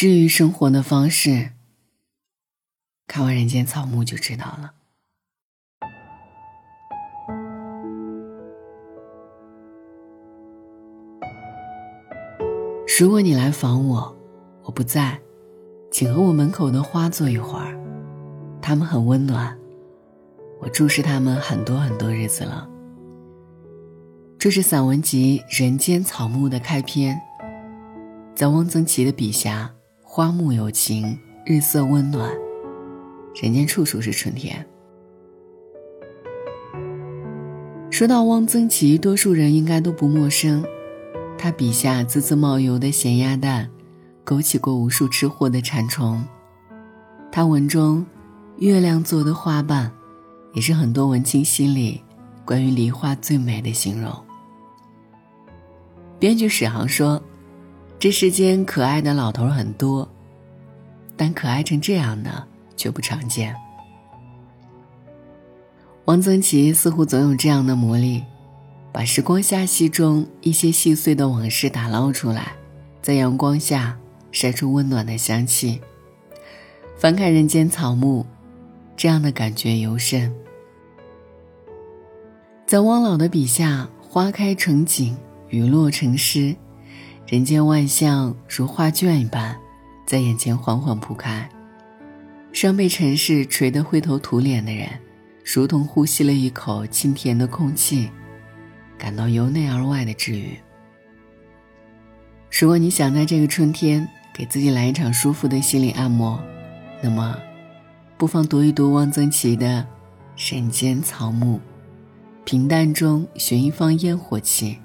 治愈生活的方式，看完《人间草木》就知道了。如果你来访我，我不在，请和我门口的花坐一会儿，它们很温暖，我注视它们很多很多日子了。这是散文集《人间草木》的开篇，在汪曾祺的笔下，花木有情，日色温暖，人间处处是春天。说到汪曾祺，多数人应该都不陌生，他笔下滋滋冒油的咸鸭蛋，勾起过无数吃货的馋虫。他文中月亮做的花瓣，也是很多文青心里关于梨花最美的形容。编剧史航说：“这世间可爱的老头很多，但可爱成这样的却不常见。”汪曾祺似乎总有这样的魔力，把时光罅隙中一些细碎的往事打捞出来，在阳光下晒出温暖的香气。翻看人间草木，这样的感觉尤甚。在汪老的笔下，花开成景。雨落成诗，人间万象如画卷一般，在眼前缓缓铺开。尚被尘世锤得灰头土脸的人，如同呼吸了一口清甜的空气，感到由内而外的治愈。如果你想在这个春天给自己来一场舒服的心理按摩，那么，不妨读一读汪曾祺的《人间草木》，平淡中寻一方烟火气。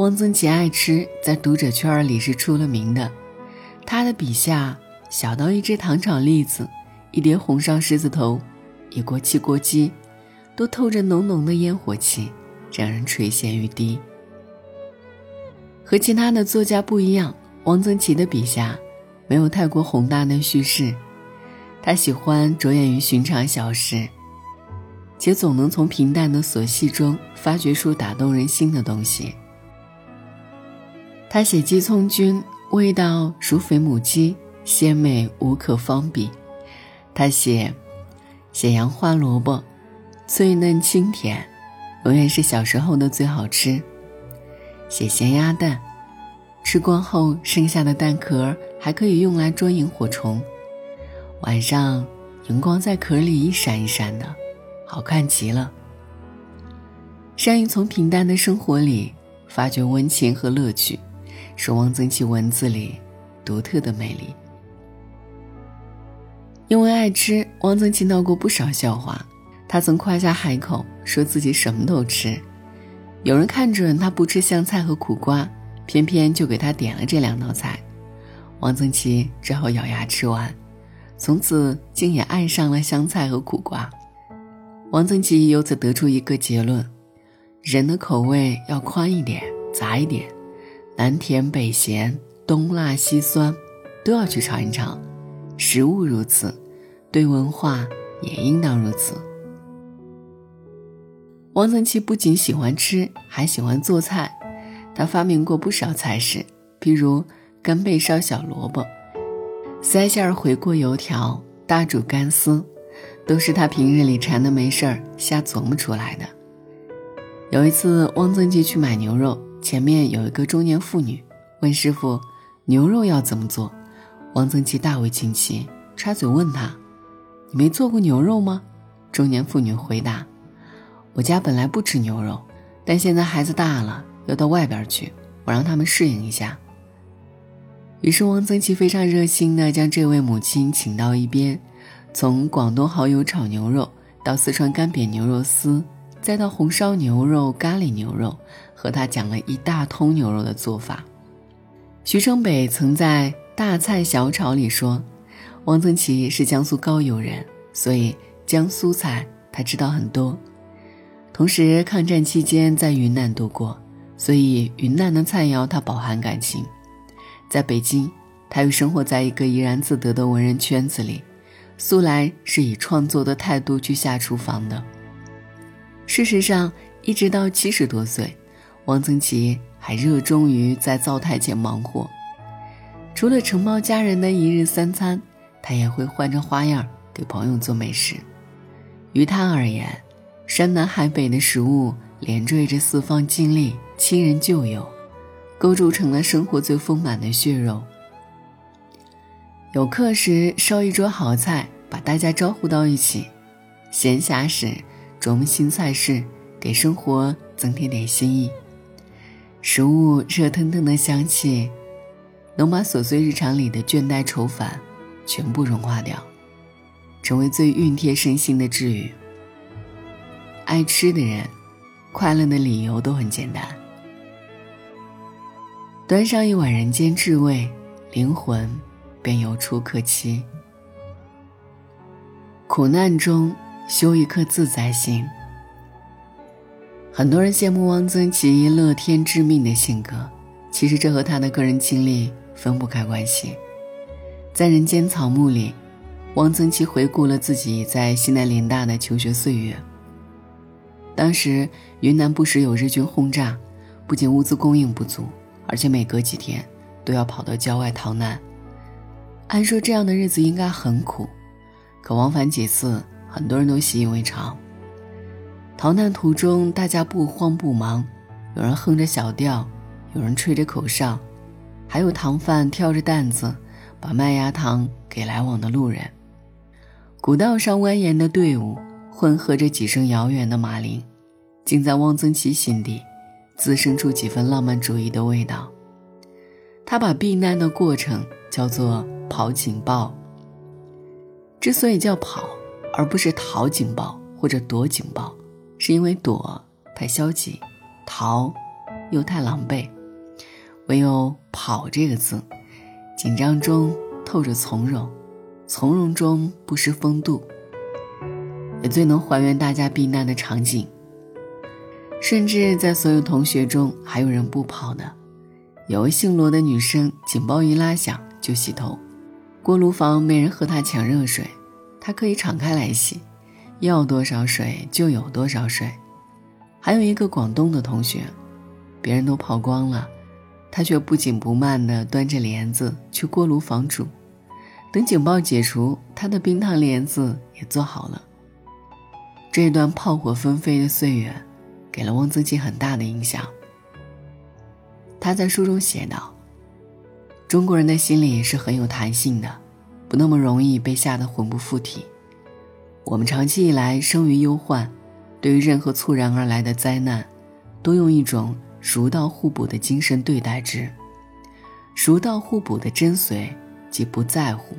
汪曾祺爱吃，在读者圈里是出了名的。他的笔下，小到一只糖炒栗子，一碟红烧狮子头，一锅汽锅鸡，都透着浓浓的烟火气，让人垂涎欲滴。和其他的作家不一样，汪曾祺的笔下没有太过宏大的叙事，他喜欢着眼于寻常小事，且总能从平淡的琐细中发掘出打动人心的东西。他写鸡葱菌，味道如肥母鸡，鲜美无可方比。他写写洋花萝卜，脆嫩清甜，永远是小时候的最好吃。写咸鸭蛋，吃光后剩下的蛋壳还可以用来捉萤火虫，晚上荧光在壳里一闪一闪的，好看极了。善于从平淡的生活里发掘温情和乐趣。是汪曾祺文字里独特的魅力。因为爱吃，汪曾祺闹过不少笑话。他曾夸下海口，说自己什么都吃。有人看准他不吃香菜和苦瓜，偏偏就给他点了这两道菜。汪曾祺只好咬牙吃完，从此竟也爱上了香菜和苦瓜。汪曾祺由此得出一个结论：人的口味要宽一点，杂一点。南甜北咸，东辣西酸，都要去尝一尝。食物如此，对文化也应当如此。汪曾祺不仅喜欢吃，还喜欢做菜。他发明过不少菜式，譬如干贝烧小萝卜、塞馅儿回锅油条、大煮干丝，都是他平日里馋的没事儿瞎琢磨出来的。有一次，汪曾祺去买牛肉。前面有一个中年妇女问师傅：“牛肉要怎么做？”王曾祺大为惊奇，插嘴问他：“你没做过牛肉吗？”中年妇女回答：“我家本来不吃牛肉，但现在孩子大了，要到外边去，我让他们适应一下。”于是王曾祺非常热心地将这位母亲请到一边，从广东蚝油炒牛肉到四川干煸牛肉丝。再到红烧牛肉、咖喱牛肉，和他讲了一大通牛肉的做法。徐成北曾在《大菜小炒》里说，汪曾祺是江苏高邮人，所以江苏菜他知道很多。同时，抗战期间在云南度过，所以云南的菜肴他饱含感情。在北京，他又生活在一个怡然自得的文人圈子里，素来是以创作的态度去下厨房的。事实上，一直到七十多岁，汪曾祺还热衷于在灶台前忙活。除了承包家人的一日三餐，他也会换着花样给朋友做美食。于他而言，山南海北的食物连缀着四方经历、亲人旧友，构筑成了生活最丰满的血肉。有课时烧一桌好菜，把大家招呼到一起；闲暇时琢磨新菜式，给生活增添点新意。食物热腾腾的香气。能把琐碎日常里的倦怠愁烦全部融化掉，成为最熨贴身心的治愈。爱吃的人，快乐的理由都很简单。端上一碗人间至味，灵魂便有处可栖。苦难中修一颗自在心。很多人羡慕汪曾祺乐天知命的性格，其实这和他的个人经历。分不开关系，在人间草木里，汪曾祺回顾了自己在西南联大的求学岁月。当时云南不时有日军轰炸，不仅物资供应不足，而且每隔几天都要跑到郊外逃难。按说这样的日子应该很苦，可往返几次，很多人都习以为常。逃难途中，大家不慌不忙，有人哼着小调，有人吹着口哨。还有糖贩挑着担子，把麦芽糖给来往的路人。古道上蜿蜒的队伍，混合着几声遥远的马铃，竟在汪曾祺心底滋生出几分浪漫主义的味道。他把避难的过程叫做“跑警报”。之所以叫跑，而不是逃警报或者躲警报，是因为躲太消极，逃又太狼狈。唯有“跑”这个字，紧张中透着从容，从容中不失风度，也最能还原大家避难的场景。甚至在所有同学中，还有人不跑的。有位姓罗的女生，警报一拉响就洗头，锅炉房没人和她抢热水，她可以敞开来洗，要多少水就有多少水。还有一个广东的同学，别人都跑光了。他却不紧不慢地端着帘子去锅炉房煮，等警报解除，他的冰糖莲子也做好了。这段炮火纷飞的岁月，给了汪曾祺很大的影响。他在书中写道：“中国人的心里是很有弹性的，不那么容易被吓得魂不附体。我们长期以来生于忧患，对于任何猝然而来的灾难，都用一种。”儒道互补的精神对待之，儒道互补的真髓即不在乎。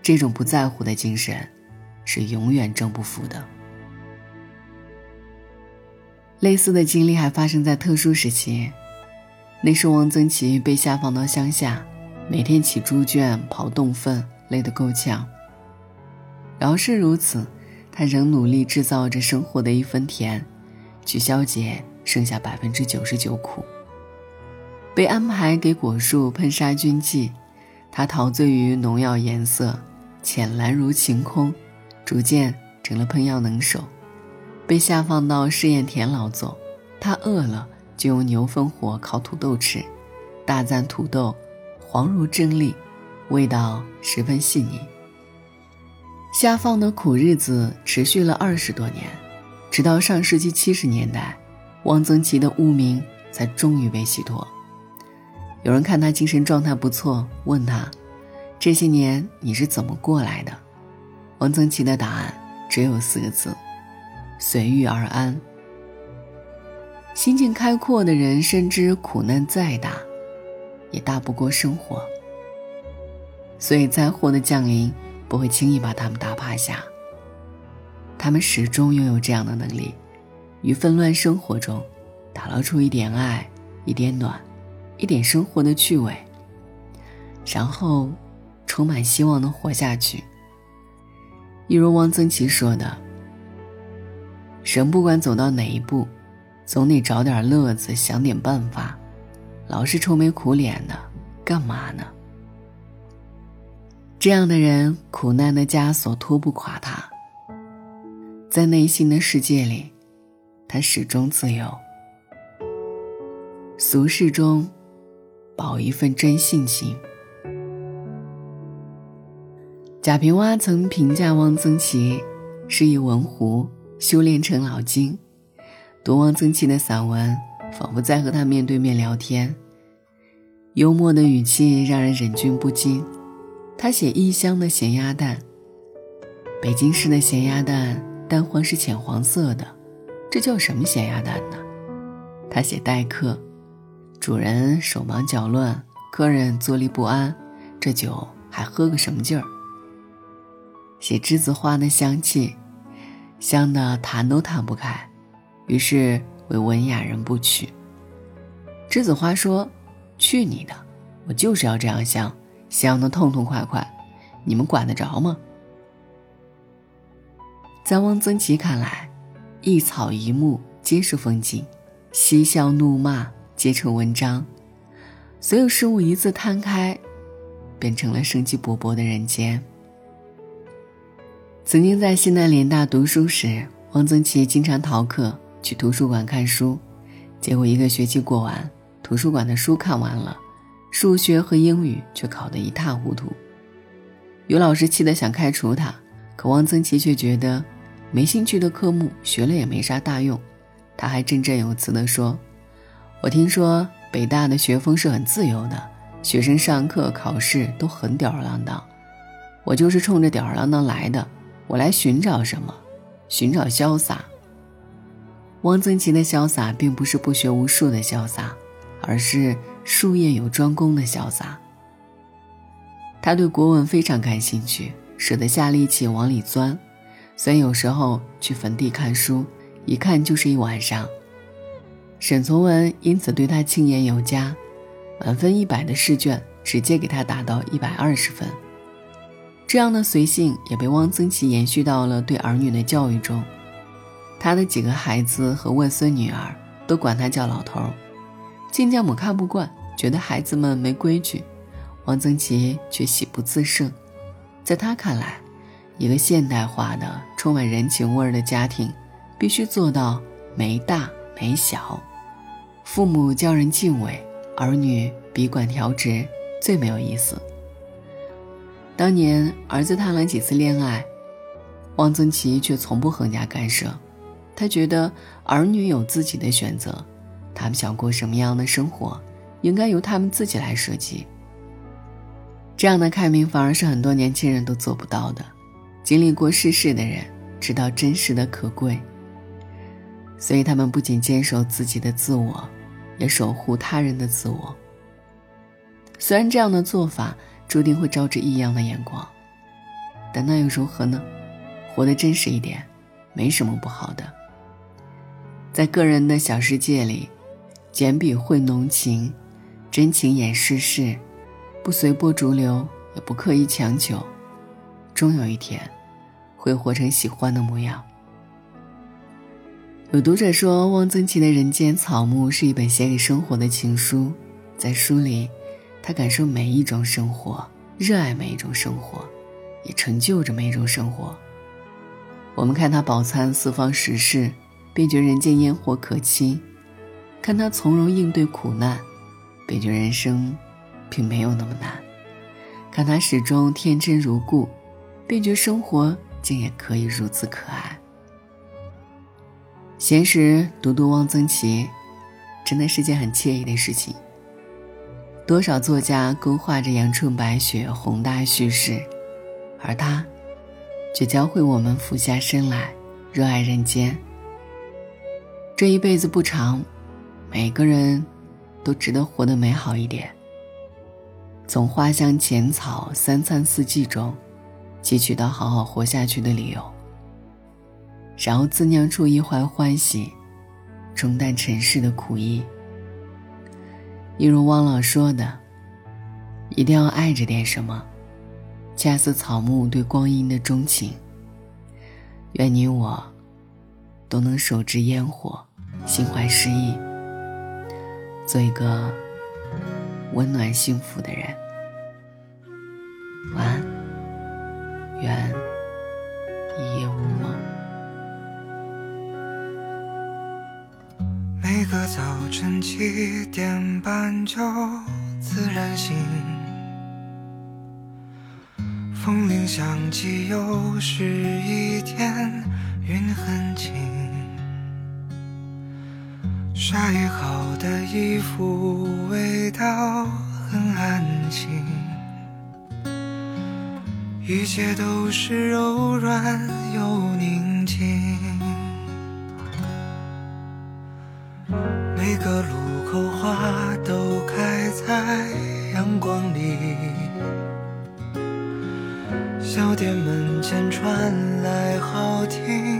这种不在乎的精神，是永远征不服的。类似的经历还发生在特殊时期，那时汪曾祺被下放到乡下，每天起猪圈、刨洞粪，累得够呛。饶是如此，他仍努力制造着生活的一分甜，去消解。剩下百分之九十九苦。被安排给果树喷杀菌剂，他陶醉于农药颜色浅蓝如晴空，逐渐成了喷药能手。被下放到试验田劳作，他饿了就用牛粪火烤土豆吃，大赞土豆黄如真粒，味道十分细腻。下放的苦日子持续了二十多年，直到上世纪七十年代。汪曾祺的污名才终于被洗脱。有人看他精神状态不错，问他：“这些年你是怎么过来的？”汪曾祺的答案只有四个字：“随遇而安。”心境开阔的人，深知苦难再大，也大不过生活。所以灾祸的降临不会轻易把他们打趴下。他们始终拥有这样的能力。于纷乱生活中，打捞出一点爱，一点暖，一点生活的趣味，然后充满希望的活下去。一如汪曾祺说的：“人不管走到哪一步，总得找点乐子，想点办法。老是愁眉苦脸的，干嘛呢？”这样的人，苦难的枷锁拖不垮他，在内心的世界里。他始终自由。俗世中，保一份真性情，贾平凹曾评价汪曾祺是一文狐，修炼成老精。读汪曾祺的散文，仿佛在和他面对面聊天。幽默的语气让人忍俊不禁。他写异乡的咸鸭蛋，北京市的咸鸭蛋蛋黄是浅黄色的，这叫什么咸鸭蛋呢？他写待客，主人手忙脚乱，客人坐立不安，这酒还喝个什么劲儿？写栀子花的香气，香的弹都弹不开，于是为文雅人不取。栀子花说：“去你的，我就是要这样香，香的痛痛快快，你们管得着吗？”在汪曾祺看来，一草一木皆是风景，嬉笑怒骂皆成文章，所有事物一字摊开，变成了生机勃勃的人间。曾经在西南联大读书时，汪曾祺经常逃课去图书馆看书，结果一个学期过完，图书馆的书看完了，数学和英语却考得一塌糊涂。有老师气得想开除他，可汪曾祺却觉得，没兴趣的科目学了也没啥大用。他还振振有词地说：“我听说北大的学风是很自由的，学生上课考试都很吊儿郎当，我就是冲着吊儿郎当来的。”我来寻找什么？寻找潇洒。汪曾祺的潇洒，并不是不学无术的潇洒，而是术业有专攻的潇洒。他对国文非常感兴趣，舍得下力气往里钻，所以有时候去坟地看书，一看就是一晚上。沈从文因此对他青眼有加，满分一百的试卷直接给他打到一百二十分。这样的随性也被汪曾祺延续到了对儿女的教育中，他的几个孩子和外孙女儿都管他叫老头儿。亲家母看不惯，觉得孩子们没规矩，汪曾祺却喜不自胜。在他看来，一个现代化的、充满人情味的家庭，必须做到没大没小，父母教人敬畏，儿女笔管调直，最没有意思。当年儿子谈了几次恋爱，汪曾祺却从不横加干涉。他觉得儿女有自己的选择，他们想过什么样的生活，应该由他们自己来设计。这样的开明反而是很多年轻人都做不到的。经历过世事的人知道真实的可贵，所以他们不仅坚守自己的自我，也守护他人的自我。虽然这样的做法。注定会招致异样的眼光，但那又如何呢？活得真实一点，没什么不好的。在个人的小世界里，简笔绘浓情，真情掩世事，不随波逐流，也不刻意强求，终有一天，会活成喜欢的模样。有读者说，汪曾祺的《人间草木》是一本写给生活的情书，在书里。他感受每一种生活，热爱每一种生活，也成就着每一种生活。我们看他饱餐四方食事，便觉人间烟火可期；看他从容应对苦难，便觉人生并没有那么难；看他始终天真如故，便觉生活竟也可以如此可爱。闲时读读汪曾祺，真的是件很惬意的事情。多少作家勾画着阳春白雪、宏大叙事，而他，却教会我们俯下身来，热爱人间。这一辈子不长，每个人都值得活得美好一点。从花香浅草、三餐四季中，汲取到好好活下去的理由，然后自酿出一怀欢喜，冲淡尘世的苦意。一如汪老说的，一定要爱着点什么，恰似草木对光阴的钟情。愿你我都能手执烟火，心怀诗意，做一个温暖幸福的人。晚安，愿一夜无梦。每个早晨七点半就自然醒，风铃响起，又是一天，云很轻。晒好的衣服，味道很安心。一切都是柔软又宁静。每个路口花都开在阳光里。小店门前传来好听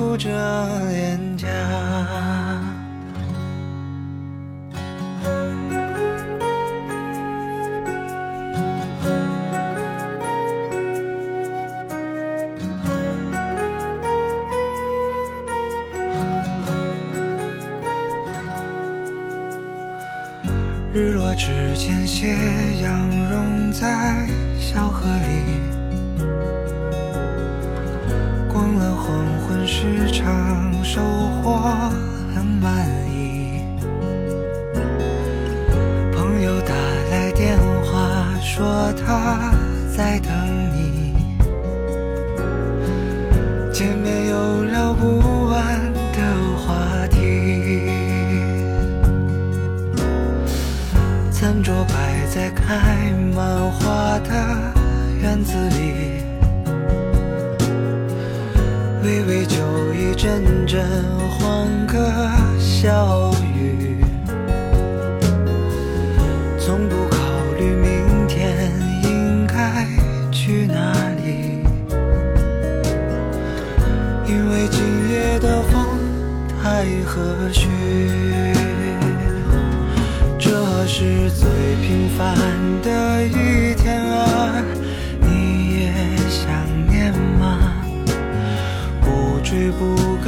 轻拂着脸颊。日落之前，斜黄昏市场，收获很满意。朋友打来电话，说他在等你。见面有聊不完的话题。餐桌摆在开满花的院子里，微微酒意，阵阵欢歌笑语，从不考虑明天应该去哪里，因为今夜的风太和煦。这是最平凡的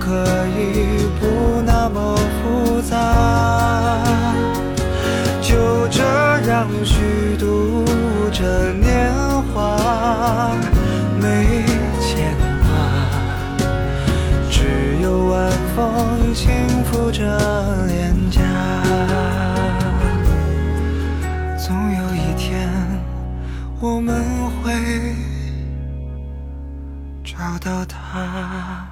可以不那么复杂，就这样虚度着年华，没牵挂，只有晚风轻拂着脸颊。总有一天，我们会找到他。